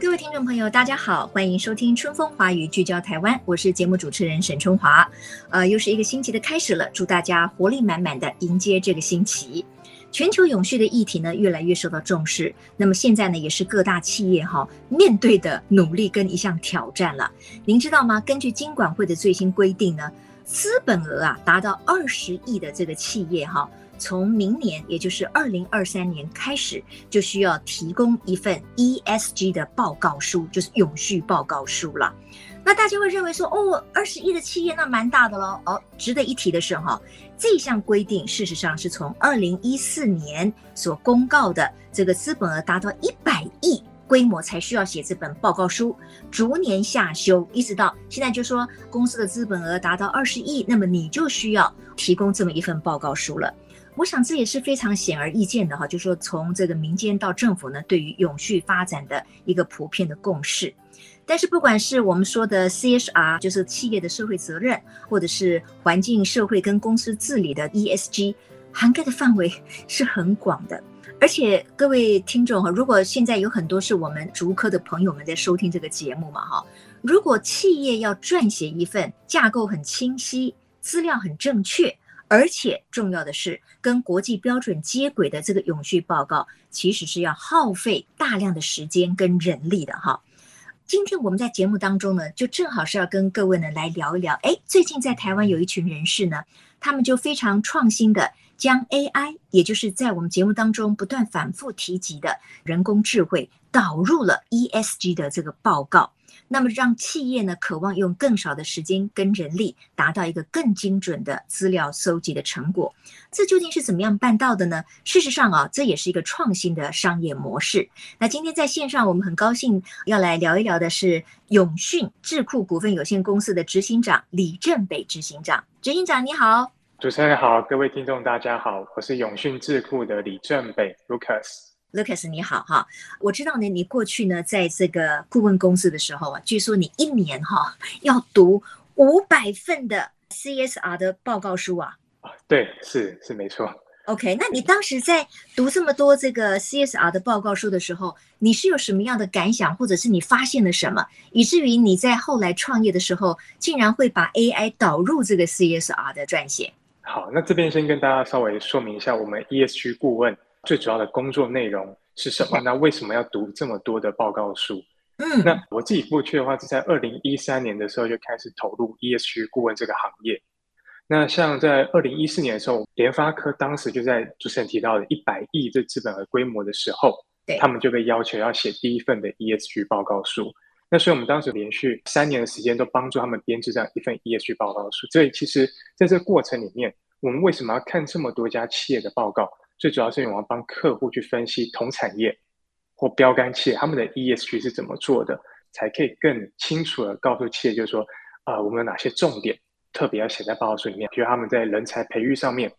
各位听众朋友，大家好，欢迎收听《春风华语》，聚焦台湾。我是节目主持人沈春华。呃，又是一个星期的开始了，祝大家活力满满的迎接这个星期。全球永续的议题呢，越来越受到重视。那么现在呢，也是各大企业哈面对的努力跟一项挑战了。您知道吗？根据金管会的最新规定呢，资本额啊达到二十亿的这个企业哈，从明年也就是二零二三年开始，就需要提供一份 ESG 的报告书，就是永续报告书了。那大家会认为说，哦，二十亿的企业那蛮大的喽。哦，值得一提的是哈，这项规定事实上是从二零一四年所公告的这个资本额达到一百亿规模才需要写这本报告书，逐年下修，一直到现在就说公司的资本额达到二十亿，那么你就需要提供这么一份报告书了。我想这也是非常显而易见的哈，就是说从这个民间到政府呢，对于永续发展的一个普遍的共识。但是，不管是我们说的 CSR，就是企业的社会责任，或者是环境、社会跟公司治理的 ESG，涵盖的范围是很广的。而且，各位听众哈，如果现在有很多是我们竹科的朋友们在收听这个节目嘛哈，如果企业要撰写一份架构很清晰、资料很正确，而且重要的是跟国际标准接轨的这个永续报告，其实是要耗费大量的时间跟人力的哈。今天我们在节目当中呢，就正好是要跟各位呢来聊一聊。哎，最近在台湾有一群人士呢，他们就非常创新的将 AI，也就是在我们节目当中不断反复提及的人工智慧，导入了 ESG 的这个报告。那么让企业呢，渴望用更少的时间跟人力，达到一个更精准的资料搜集的成果。这究竟是怎么样办到的呢？事实上啊，这也是一个创新的商业模式。那今天在线上，我们很高兴要来聊一聊的是永讯智库股份有限公司的执行长李正北执行长。执行长你好，主持人好，各位听众大家好，我是永讯智库的李正北 Lucas。Lucas 你好哈，我知道呢，你过去呢在这个顾问公司的时候啊，据说你一年哈要读五百份的 CSR 的报告书啊。啊，对，是是没错。OK，那你当时在读这么多这个 CSR 的报告书的时候，你是有什么样的感想，或者是你发现了什么，以至于你在后来创业的时候，竟然会把 AI 导入这个 CSR 的撰写？好，那这边先跟大家稍微说明一下，我们 ESG 顾问。最主要的工作内容是什么？那为什么要读这么多的报告书？嗯，那我自己过去的话是在二零一三年的时候就开始投入 ESG 顾问这个行业。那像在二零一四年的时候，联发科当时就在主持人提到的一百亿这资本额规模的时候，他们就被要求要写第一份的 ESG 报告书。那所以我们当时连续三年的时间都帮助他们编制这样一份 ESG 报告书。所以其实在这个过程里面，我们为什么要看这么多家企业的报告？最主要是因为我要帮客户去分析同产业或标杆企业他们的 ESG 是怎么做的，才可以更清楚的告诉企业，就是说，啊、我们有哪些重点特别要写在报告书里面。比如他们在人才培育上面，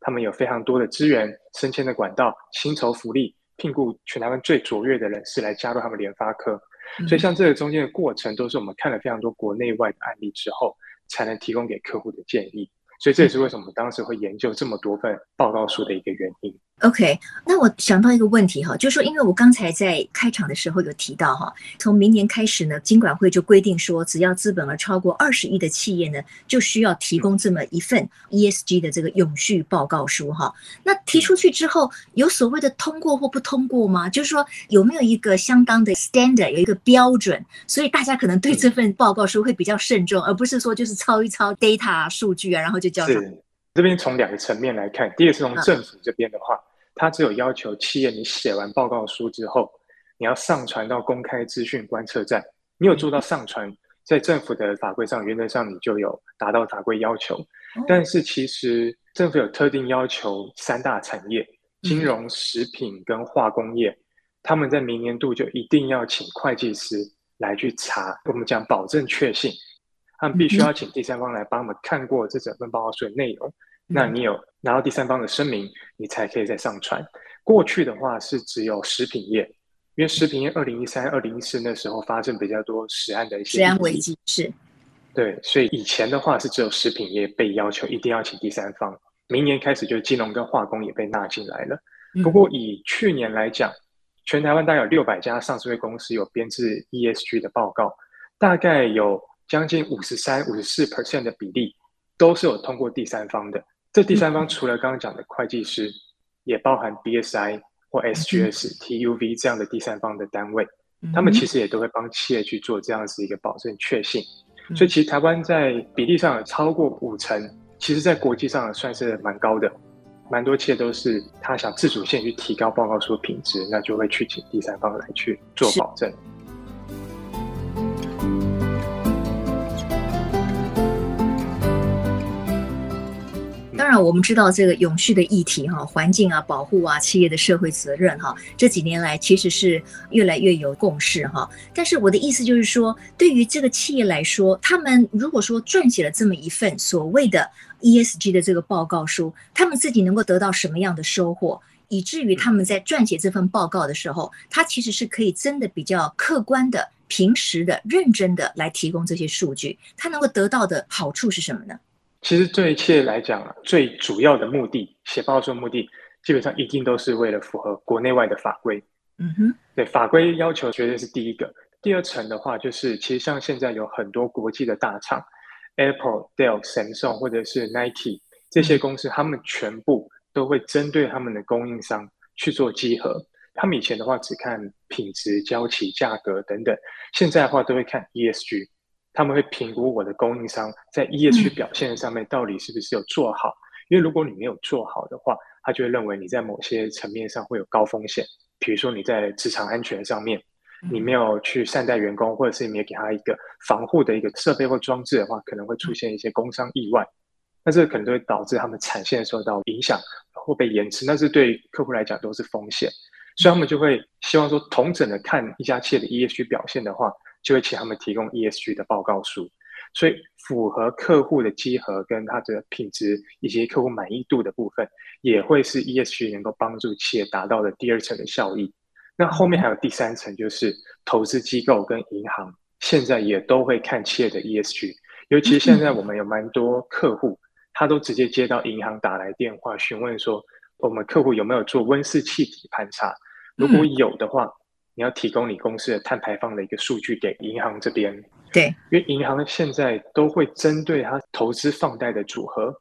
他们有非常多的资源、升迁的管道、薪酬福利，聘雇全台湾最卓越的人士来加入他们联发科。所以像这个中间的过程，都是我们看了非常多国内外的案例之后，才能提供给客户的建议。所以这也是为什么当时会研究这么多份报告书的一个原因。OK，那我想到一个问题哈，就是说，因为我刚才在开场的时候有提到哈，从明年开始呢，金管会就规定说，只要资本额超过二十亿的企业呢，就需要提供这么一份 ESG 的这个永续报告书哈。那提出去之后，有所谓的通过或不通过吗？就是说有没有一个相当的 standard，有一个标准，所以大家可能对这份报告书会比较慎重，而不是说就是抄一抄 data 数据啊，然后就交上。这边从两个层面来看，第一个是从政府这边的话，它只有要求企业你写完报告书之后，你要上传到公开资讯观测站，你有做到上传，在政府的法规上，原则上你就有达到法规要求。但是其实政府有特定要求，三大产业：金融、食品跟化工业，他们在明年度就一定要请会计师来去查。我们讲保证确信，他们必须要请第三方来帮我们看过这整份报告书的内容。那你有拿到第三方的声明，你才可以再上传。过去的话是只有食品业。因为食品业二零一三、二零一四那时候发生比较多食安的一些食安危机，是，对，所以以前的话是只有食品业被要求一定要请第三方。明年开始就金融跟化工也被纳进来了。不过以去年来讲，全台湾大概有六百家上市公司有编制 ESG 的报告，大概有将近五十三、五十四 percent 的比例都是有通过第三方的。这第三方除了刚刚讲的会计师，也包含 BSI。或 SGS、TUV 这样的第三方的单位，他们其实也都会帮企业去做这样子一个保证确信。所以其实台湾在比例上有超过五成，其实在国际上算是蛮高的，蛮多企业都是他想自主性去提高报告书品质，那就会去请第三方来去做保证。当然，我们知道这个永续的议题哈，环境啊、保护啊、企业的社会责任哈，这几年来其实是越来越有共识哈。但是我的意思就是说，对于这个企业来说，他们如果说撰写了这么一份所谓的 ESG 的这个报告书，他们自己能够得到什么样的收获，以至于他们在撰写这份报告的时候，他其实是可以真的比较客观的、平实的、认真的来提供这些数据，他能够得到的好处是什么呢？其实对企业来讲啊，最主要的目的，写报告的目的，基本上一定都是为了符合国内外的法规。嗯哼，对，法规要求绝对是第一个。第二层的话，就是其实像现在有很多国际的大厂，Apple、Dell、Samsung 或者是 Nike 这些公司，他们全部都会针对他们的供应商去做集合。他们以前的话只看品质、交期、价格等等，现在的话都会看 ESG。他们会评估我的供应商在 ESG 表现上面到底是不是有做好，因为如果你没有做好的话，他就会认为你在某些层面上会有高风险，比如说你在职场安全上面，你没有去善待员工，或者是你没有给他一个防护的一个设备或装置的话，可能会出现一些工伤意外，那这个可能都会导致他们产线受到影响或被延迟，那是对客户来讲都是风险，所以他们就会希望说，同整的看一家企业的 ESG 表现的话。就会请他们提供 ESG 的报告书，所以符合客户的集合跟它的品质以及客户满意度的部分，也会是 ESG 能够帮助企业达到的第二层的效益。那后面还有第三层，就是投资机构跟银行现在也都会看企业的 ESG，尤其现在我们有蛮多客户，他都直接接到银行打来电话询问说，我们客户有没有做温室气体盘查？如果有的话。你要提供你公司的碳排放的一个数据给银行这边，对，因为银行现在都会针对他投资放贷的组合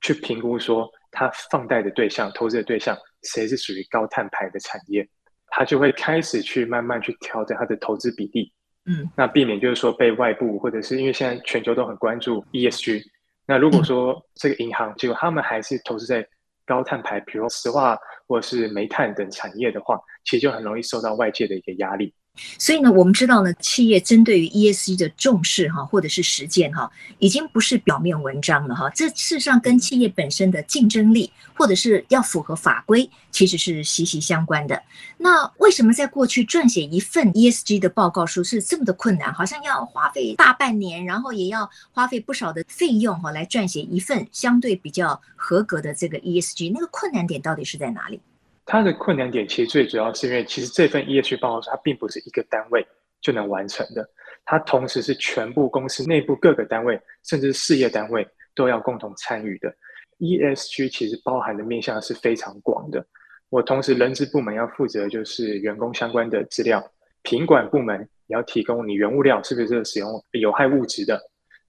去评估，说他放贷的对象、投资的对象谁是属于高碳排的产业，他就会开始去慢慢去调整他的投资比例，嗯，那避免就是说被外部或者是因为现在全球都很关注 ESG，那如果说这个银行结果他们还是投资在高碳排，比如说石化或是煤炭等产业的话，其实就很容易受到外界的一个压力。所以呢，我们知道呢，企业针对于 ESG 的重视哈，或者是实践哈，已经不是表面文章了哈。这事实上跟企业本身的竞争力，或者是要符合法规，其实是息息相关的。那为什么在过去撰写一份 ESG 的报告书是这么的困难？好像要花费大半年，然后也要花费不少的费用哈，来撰写一份相对比较合格的这个 ESG。那个困难点到底是在哪里？它的困难点其实最主要是因为，其实这份 ESG 报告书它并不是一个单位就能完成的，它同时是全部公司内部各个单位，甚至事业单位都要共同参与的。ESG 其实包含的面向是非常广的。我同时人资部门要负责就是员工相关的资料，品管部门也要提供你原物料是不是使用有害物质的，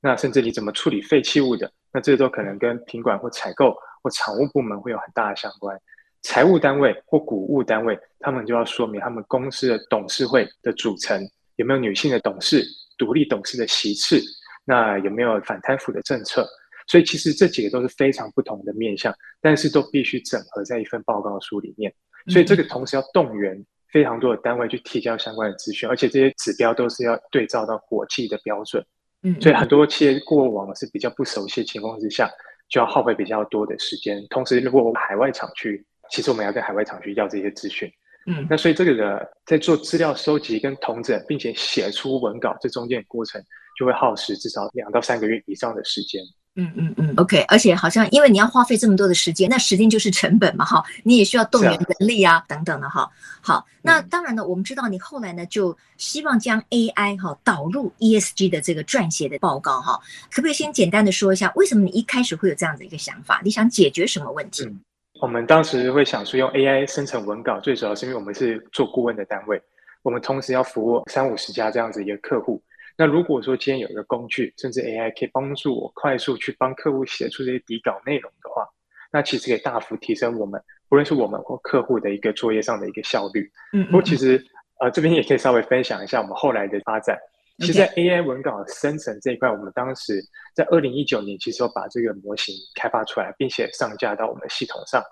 那甚至你怎么处理废弃物的，那这都可能跟品管或采购或厂务部门会有很大的相关。财务单位或股务单位，他们就要说明他们公司的董事会的组成有没有女性的董事、独立董事的席次，那有没有反贪腐的政策？所以其实这几个都是非常不同的面向，但是都必须整合在一份报告书里面。所以这个同时要动员非常多的单位去提交相关的资讯，而且这些指标都是要对照到国际的标准。嗯，所以很多企业过往是比较不熟悉的情况之下，就要耗费比较多的时间。同时，如果海外厂区，其实我们要跟海外厂区要这些资讯。嗯，那所以这个的在做资料收集跟统整，并且写出文稿，这中间的过程就会耗时至少两到三个月以上的时间。嗯嗯嗯，OK，而且好像因为你要花费这么多的时间，那时间就是成本嘛，哈，你也需要动员人力啊，啊等等的哈。好，那当然呢，我们知道你后来呢就希望将 AI 哈导入 ESG 的这个撰写的报告哈，可不可以先简单的说一下，为什么你一开始会有这样的一个想法？你想解决什么问题？嗯，我们当时会想说用 AI 生成文稿，最主要是因为我们是做顾问的单位，我们同时要服务三五十家这样子一个客户。那如果说今天有一个工具，甚至 AI 可以帮助我快速去帮客户写出这些底稿内容的话，那其实可以大幅提升我们，不论是我们或客户的一个作业上的一个效率。嗯，不过其实呃这边也可以稍微分享一下我们后来的发展。其实，在 AI 文稿生成这一块，我们当时在二零一九年其实有把这个模型开发出来，并且上架到我们的系统上，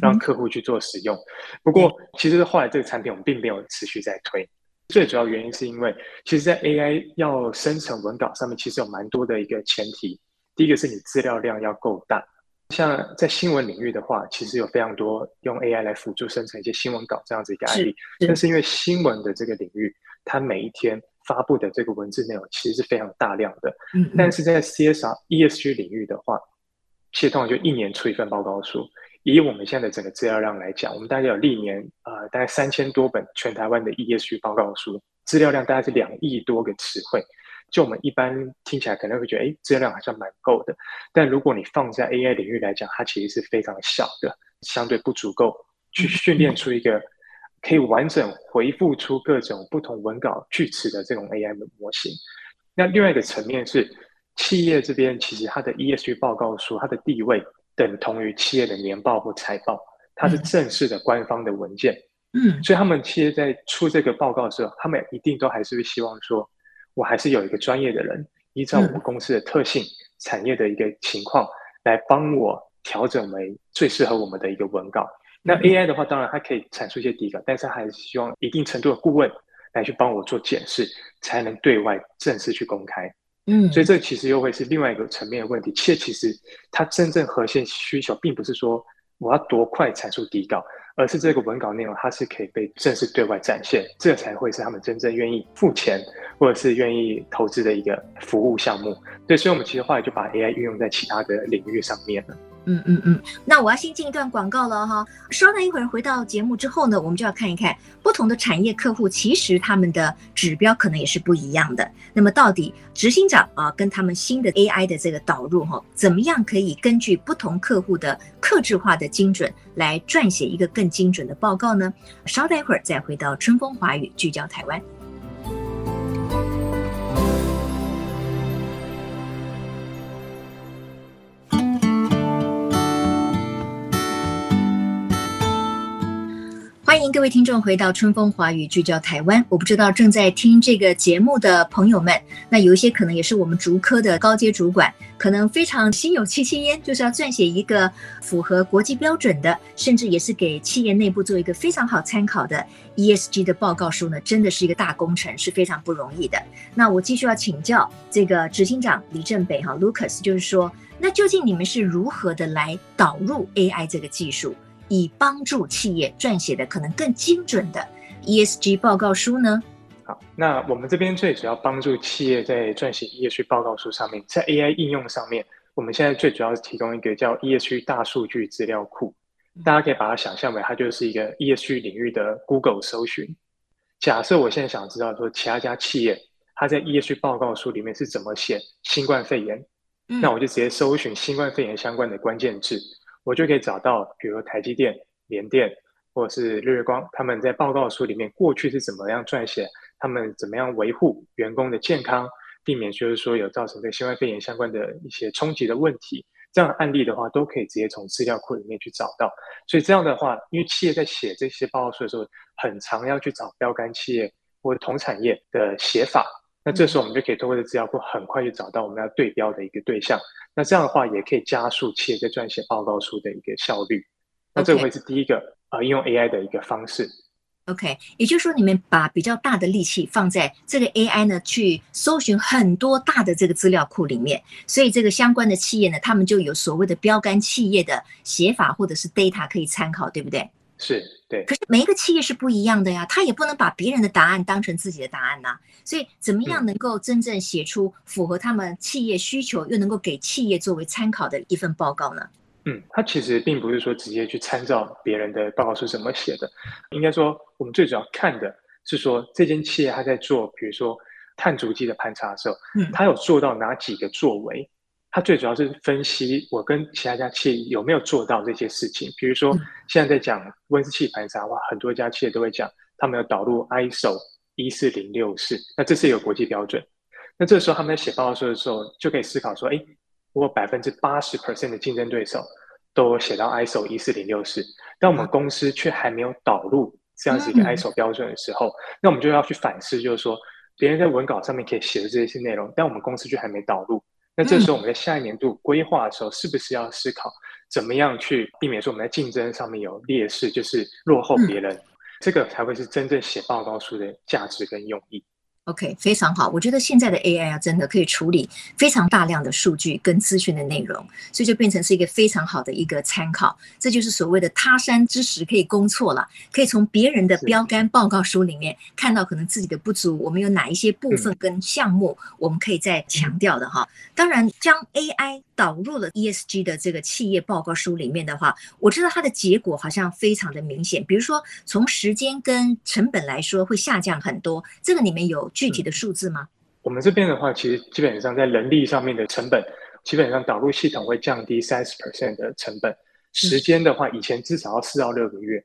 让客户去做使用。不过，其实后来这个产品我们并没有持续在推。最主要原因是因为，其实，在 AI 要生成文稿上面，其实有蛮多的一个前提。第一个是你资料量要够大，像在新闻领域的话，其实有非常多用 AI 来辅助生成一些新闻稿这样子一个案例。但是因为新闻的这个领域，它每一天发布的这个文字内容其实是非常大量的。嗯。但是在 CSR、ESG 领域的话，其实通常就一年出一份报告书。以我们现在的整个资料量来讲，我们大概有历年呃大概三千多本全台湾的 ESG 报告书，资料量大概是两亿多个词汇。就我们一般听起来可能会觉得，哎，资料量好像蛮够的。但如果你放在 AI 领域来讲，它其实是非常小的，相对不足够去训练出一个可以完整回复出各种不同文稿句词的这种 AI 的模型。那另外一个层面是，企业这边其实它的 ESG 报告书，它的地位。等同于企业的年报或财报，它是正式的官方的文件。嗯，所以他们企业在出这个报告的时候，他们一定都还是会希望说，我还是有一个专业的人，依照我们公司的特性、产业的一个情况，来帮我调整为最适合我们的一个文稿。那 AI 的话，当然它可以产出一些底稿，但是它还是希望一定程度的顾问来去帮我做检视，才能对外正式去公开。嗯，所以这其实又会是另外一个层面的问题。且其实它真正核心需求，并不是说我要多快产出底稿，而是这个文稿内容它是可以被正式对外展现，这才会是他们真正愿意付钱或者是愿意投资的一个服务项目。对，所以我们其实后来就把 AI 运用在其他的领域上面了。嗯嗯嗯，那我要先进一段广告了哈。稍等一会儿回到节目之后呢，我们就要看一看不同的产业客户，其实他们的指标可能也是不一样的。那么到底执行长啊，跟他们新的 AI 的这个导入哈，怎么样可以根据不同客户的客制化的精准来撰写一个更精准的报告呢？稍等一会儿再回到春风华语，聚焦台湾。欢迎各位听众回到春风华语聚焦台湾。我不知道正在听这个节目的朋友们，那有一些可能也是我们竹科的高阶主管，可能非常心有戚戚焉，就是要撰写一个符合国际标准的，甚至也是给企业内部做一个非常好参考的 ESG 的报告书呢，真的是一个大工程，是非常不容易的。那我继续要请教这个执行长李正北哈 Lucas，就是说，那究竟你们是如何的来导入 AI 这个技术？以帮助企业撰写的可能更精准的 ESG 报告书呢？好，那我们这边最主要帮助企业在撰写 ESG 报告书上面，在 AI 应用上面，我们现在最主要是提供一个叫 ESG 大数据资料库。大家可以把它想象为，它就是一个 ESG 领域的 Google 搜寻。假设我现在想知道说，其他家企业它在 ESG 报告书里面是怎么写新冠肺炎，嗯，那我就直接搜寻新冠肺炎相关的关键字。我就可以找到，比如说台积电、联电或者是日月光，他们在报告书里面过去是怎么样撰写，他们怎么样维护员工的健康，避免就是说有造成对新冠肺炎相关的一些冲击的问题。这样的案例的话，都可以直接从资料库里面去找到。所以这样的话，因为企业在写这些报告书的时候，很常要去找标杆企业或同产业的写法。那这时候我们就可以通过这资料库很快就找到我们要对标的一个对象。那这样的话也可以加速企业在撰写报告书的一个效率。那这个会是第一个呃应用 AI 的一个方式。OK，也就是说，你们把比较大的力气放在这个 AI 呢，去搜寻很多大的这个资料库里面，所以这个相关的企业呢，他们就有所谓的标杆企业的写法或者是 data 可以参考，对不对？是，对。可是每一个企业是不一样的呀，他也不能把别人的答案当成自己的答案呐、啊。所以，怎么样能够真正写出符合他们企业需求，又能够给企业作为参考的一份报告呢？嗯，他其实并不是说直接去参照别人的报告是怎么写的，应该说我们最主要看的是说这间企业他在做，比如说碳足迹的盘查的时候，嗯，他有做到哪几个作为？他最主要是分析我跟其他家企业有没有做到这些事情。比如说现在在讲温室气排查的话，很多家企业都会讲他们有导入 ISO 一四零六四，那这是一个国际标准。那这个时候他们在写报告书的时候，就可以思考说，哎。如果百分之八十 percent 的竞争对手都写到 ISO 一四零六四，但我们公司却还没有导入这样子一个 ISO 标准的时候，那我们就要去反思，就是说别人在文稿上面可以写的这些内容，但我们公司却还没导入。那这时候我们在下一年度规划的时候，是不是要思考怎么样去避免说我们在竞争上面有劣势，就是落后别人，这个才会是真正写报告书的价值跟用意。OK，非常好。我觉得现在的 AI 啊，真的可以处理非常大量的数据跟资讯的内容，所以就变成是一个非常好的一个参考。这就是所谓的他山之石可以攻错了，可以从别人的标杆报告书里面看到可能自己的不足，我们有哪一些部分跟项目我们可以再强调的哈。当然，将 AI 导入了 ESG 的这个企业报告书里面的话，我知道它的结果好像非常的明显，比如说从时间跟成本来说会下降很多。这个里面有具体的数字吗？我们这边的话，其实基本上在人力上面的成本，基本上导入系统会降低三十 percent 的成本。时间的话，以前至少要四到六个月，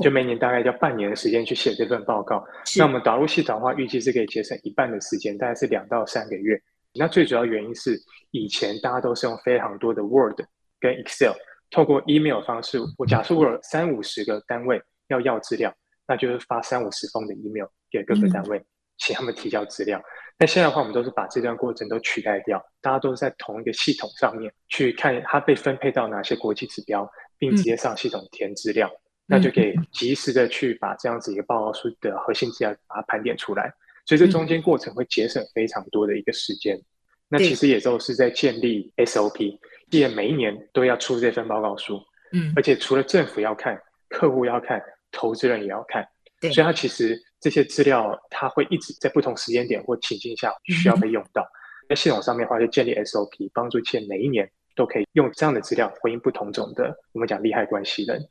就每年大概要半年的时间去写这份报告。那我们导入系统的话，预计是可以节省一半的时间，大概是两到三个月。那最主要原因是，以前大家都是用非常多的 Word 跟 Excel，透过 email 方式。我假设我有三五十个单位要要资料，那就是发三五十封的 email 给各个单位，请他们提交资料。那现在的话，我们都是把这段过程都取代掉，大家都是在同一个系统上面去看它被分配到哪些国际指标，并直接上系统填资料，那就可以及时的去把这样子一个报告书的核心资料把它盘点出来。所以这中间过程会节省非常多的一个时间，那其实也都是在建立 SOP，既然每一年都要出这份报告书，嗯，而且除了政府要看，客户要看，投资人也要看，对，所以它其实这些资料它会一直在不同时间点或情境下需要被用到，在系统上面的话就建立 SOP，帮助企业每一年都可以用这样的资料回应不同种的我们讲利害关系人。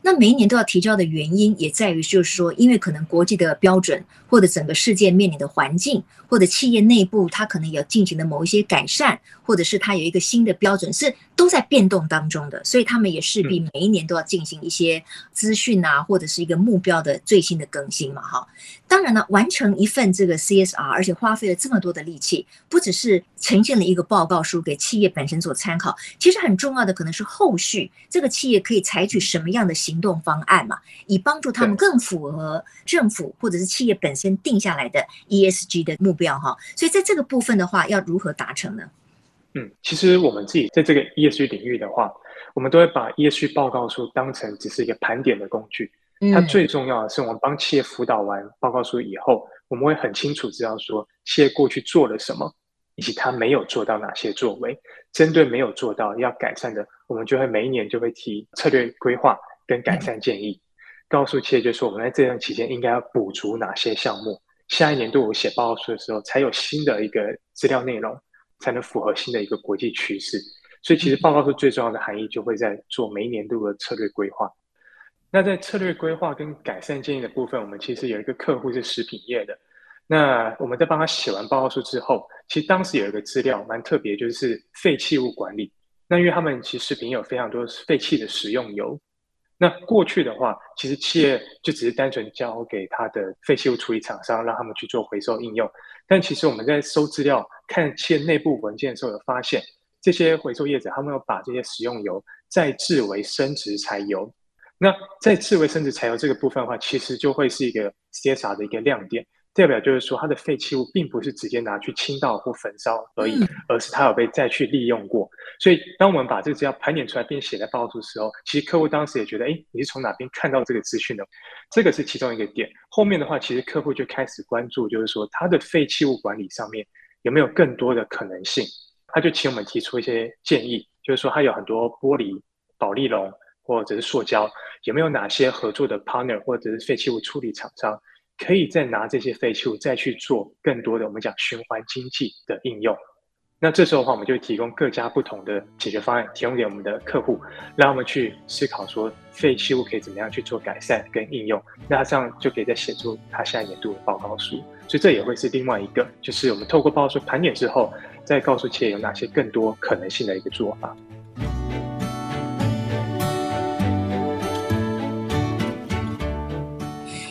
那每一年都要提交的原因，也在于就是说，因为可能国际的标准，或者整个世界面临的环境，或者企业内部它可能有进行的某一些改善，或者是它有一个新的标准，是都在变动当中的，所以他们也势必每一年都要进行一些资讯啊，或者是一个目标的最新的更新嘛，哈。当然了，完成一份这个 CSR，而且花费了这么多的力气，不只是呈现了一个报告书给企业本身做参考，其实很重要的可能是后续这个企业可以采取什么样的行动方案嘛，以帮助他们更符合政府或者是企业本身定下来的 ESG 的目标哈。所以在这个部分的话，要如何达成呢？嗯，其实我们自己在这个 ESG 领域的话，我们都会把 ESG 报告书当成只是一个盘点的工具。它最重要的是，我们帮企业辅导完报告书以后，我们会很清楚知道说企业过去做了什么，以及它没有做到哪些作为。针对没有做到要改善的，我们就会每一年就会提策略规划跟改善建议，告诉企业就是说我们在这段期间应该要补足哪些项目，下一年度我写报告书的时候才有新的一个资料内容，才能符合新的一个国际趋势。所以其实报告书最重要的含义就会在做每一年度的策略规划。那在策略规划跟改善建议的部分，我们其实有一个客户是食品业的。那我们在帮他写完报告书之后，其实当时有一个资料蛮特别，就是废弃物管理。那因为他们其实食品有非常多废弃的食用油。那过去的话，其实企业就只是单纯交给他的废弃物处理厂商，让他们去做回收应用。但其实我们在收资料、看企业内部文件的时候，有发现这些回收业者他们有把这些食用油再制为生质柴油。那在制为生质柴油这个部分的话，其实就会是一个 CSR 的一个亮点，代表就是说它的废弃物并不是直接拿去倾倒或焚烧而已，而是它有被再去利用过。所以当我们把这个资料盘点出来并写在报告书的时候，其实客户当时也觉得，哎，你是从哪边看到这个资讯的？这个是其中一个点。后面的话，其实客户就开始关注，就是说它的废弃物管理上面有没有更多的可能性。他就请我们提出一些建议，就是说它有很多玻璃、保丽龙或者是塑胶，有没有哪些合作的 partner 或者是废弃物处理厂商，可以再拿这些废弃物再去做更多的我们讲循环经济的应用。那这时候的话，我们就提供各家不同的解决方案，提供给我们的客户，让他们去思考说废弃物可以怎么样去做改善跟应用。那这样就可以再写出他下一年度的报告书。所以这也会是另外一个，就是我们透过报告书盘点之后。再告诉企业有哪些更多可能性的一个做法。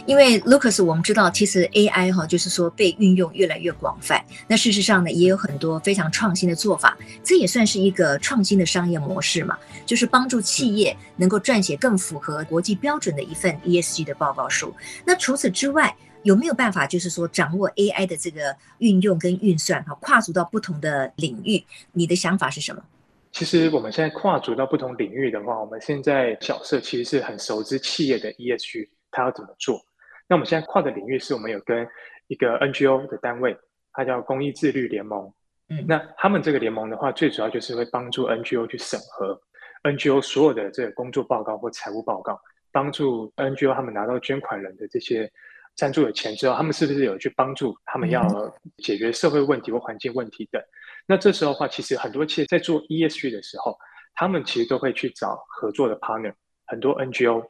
因为 Lucas，我们知道其实 AI 哈，就是说被运用越来越广泛。那事实上呢，也有很多非常创新的做法，这也算是一个创新的商业模式嘛，就是帮助企业能够撰写更符合国际标准的一份 ESG 的报告书。那除此之外，有没有办法，就是说掌握 AI 的这个运用跟运算，哈，跨足到不同的领域？你的想法是什么？其实我们现在跨足到不同领域的话，我们现在角色其实是很熟知企业的 ESG，它要怎么做。那我们现在跨的领域是我们有跟一个 NGO 的单位，它叫公益自律联盟。嗯，那他们这个联盟的话，最主要就是会帮助 NGO 去审核 NGO 所有的这个工作报告或财务报告，帮助 NGO 他们拿到捐款人的这些。赞助的钱之后，他们是不是有去帮助他们要解决社会问题或环境问题等？那这时候的话，其实很多企业在做 ESG 的时候，他们其实都会去找合作的 partner。很多 NGO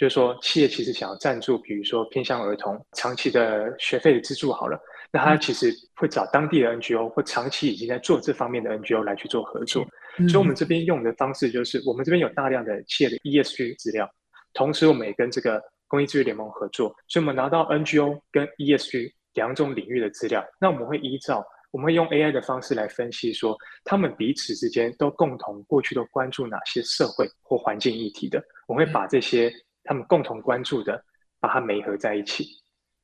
就是说，企业其实想要赞助，比如说偏向儿童长期的学费的资助好了，那他其实会找当地的 NGO 或长期已经在做这方面的 NGO 来去做合作。所以，我们这边用的方式就是，我们这边有大量的企业的 ESG 资料，同时我们也跟这个。公益资源联盟合作，所以我们拿到 NGO 跟 ESG 两种领域的资料，那我们会依照，我们会用 AI 的方式来分析，说他们彼此之间都共同过去都关注哪些社会或环境议题的，我们会把这些他们共同关注的，把它媒合在一起，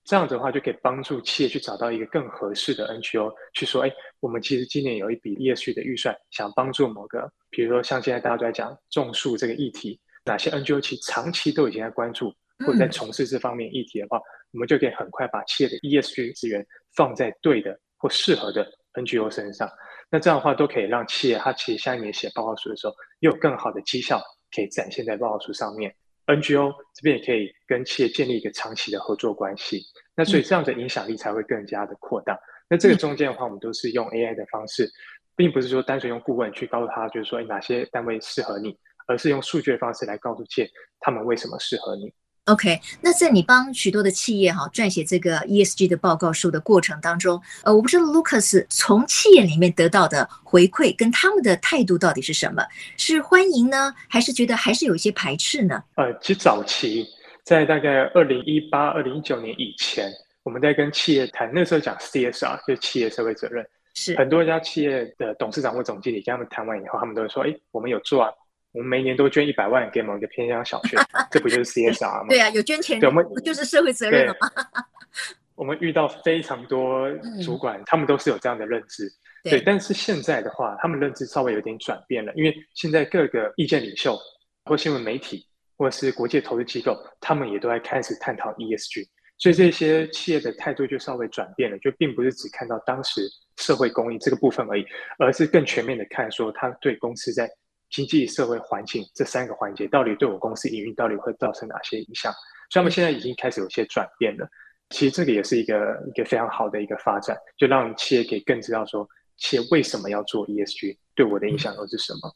这样子的话就可以帮助企业去找到一个更合适的 NGO 去说，哎，我们其实今年有一笔 ESG 的预算，想帮助某个，比如说像现在大家都在讲种树这个议题，哪些 NGO 其实长期都已经在关注。或者在从事这方面议题的话，我们就可以很快把企业的 ESG 资源放在对的或适合的 NGO 身上。那这样的话，都可以让企业它其实下一年写报告书的时候，又有更好的绩效可以展现在报告书上面。NGO 这边也可以跟企业建立一个长期的合作关系。那所以这样的影响力才会更加的扩大。那这个中间的话，我们都是用 AI 的方式，并不是说单纯用顾问去告诉他，就是说哪些单位适合你，而是用数据的方式来告诉企业他们为什么适合你。OK，那在你帮许多的企业哈撰写这个 ESG 的报告书的过程当中，呃，我不知道 Lucas 从企业里面得到的回馈跟他们的态度到底是什么？是欢迎呢，还是觉得还是有一些排斥呢？呃，其实早期在大概二零一八、二零一九年以前，我们在跟企业谈，那时候讲 CSR 就是企业社会责任，是很多家企业的董事长或总经理跟他们谈完以后，他们都会说：“哎，我们有做啊。”我们每年都捐一百万给某一个偏乡小学，这不就是 CSR 吗？对啊，有捐钱，对，我们就是社会责任了嘛。我们遇到非常多主管，嗯、他们都是有这样的认知，对，对。但是现在的话，他们认知稍微有点转变了，因为现在各个意见领袖或新闻媒体，或是国际投资机构，他们也都在开始探讨 ESG，所以这些企业的态度就稍微转变了，就并不是只看到当时社会公益这个部分而已，而是更全面的看说，他对公司在。经济社会环境这三个环节到底对我公司营运到底会造成哪些影响？所以他们现在已经开始有些转变了。其实这个也是一个一个非常好的一个发展，就让企业可以更知道说，企业为什么要做 ESG，对我的影响又是什么。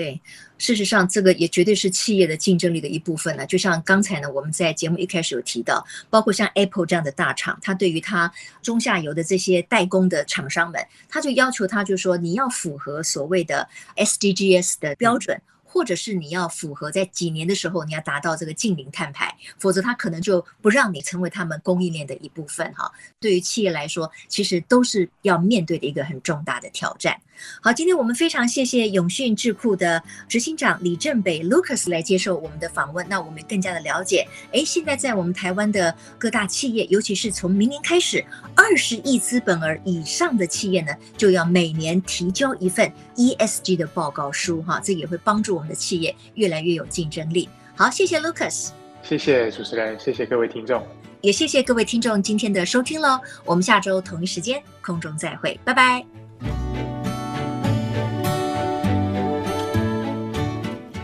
对，事实上，这个也绝对是企业的竞争力的一部分了。就像刚才呢，我们在节目一开始有提到，包括像 Apple 这样的大厂，它对于它中下游的这些代工的厂商们，它就要求他，就说你要符合所谓的 SDGs 的标准。或者是你要符合在几年的时候，你要达到这个净零碳排，否则他可能就不让你成为他们供应链的一部分哈。对于企业来说，其实都是要面对的一个很重大的挑战。好，今天我们非常谢谢永讯智库的执行长李正北 Lucas 来接受我们的访问。那我们更加的了解，哎，现在在我们台湾的各大企业，尤其是从明年开始，二十亿资本额以上的企业呢，就要每年提交一份 ESG 的报告书，哈，这也会帮助我们的企业越来越有竞争力。好，谢谢 Lucas，谢谢主持人，谢谢各位听众，也谢谢各位听众今天的收听喽。我们下周同一时间空中再会，拜拜。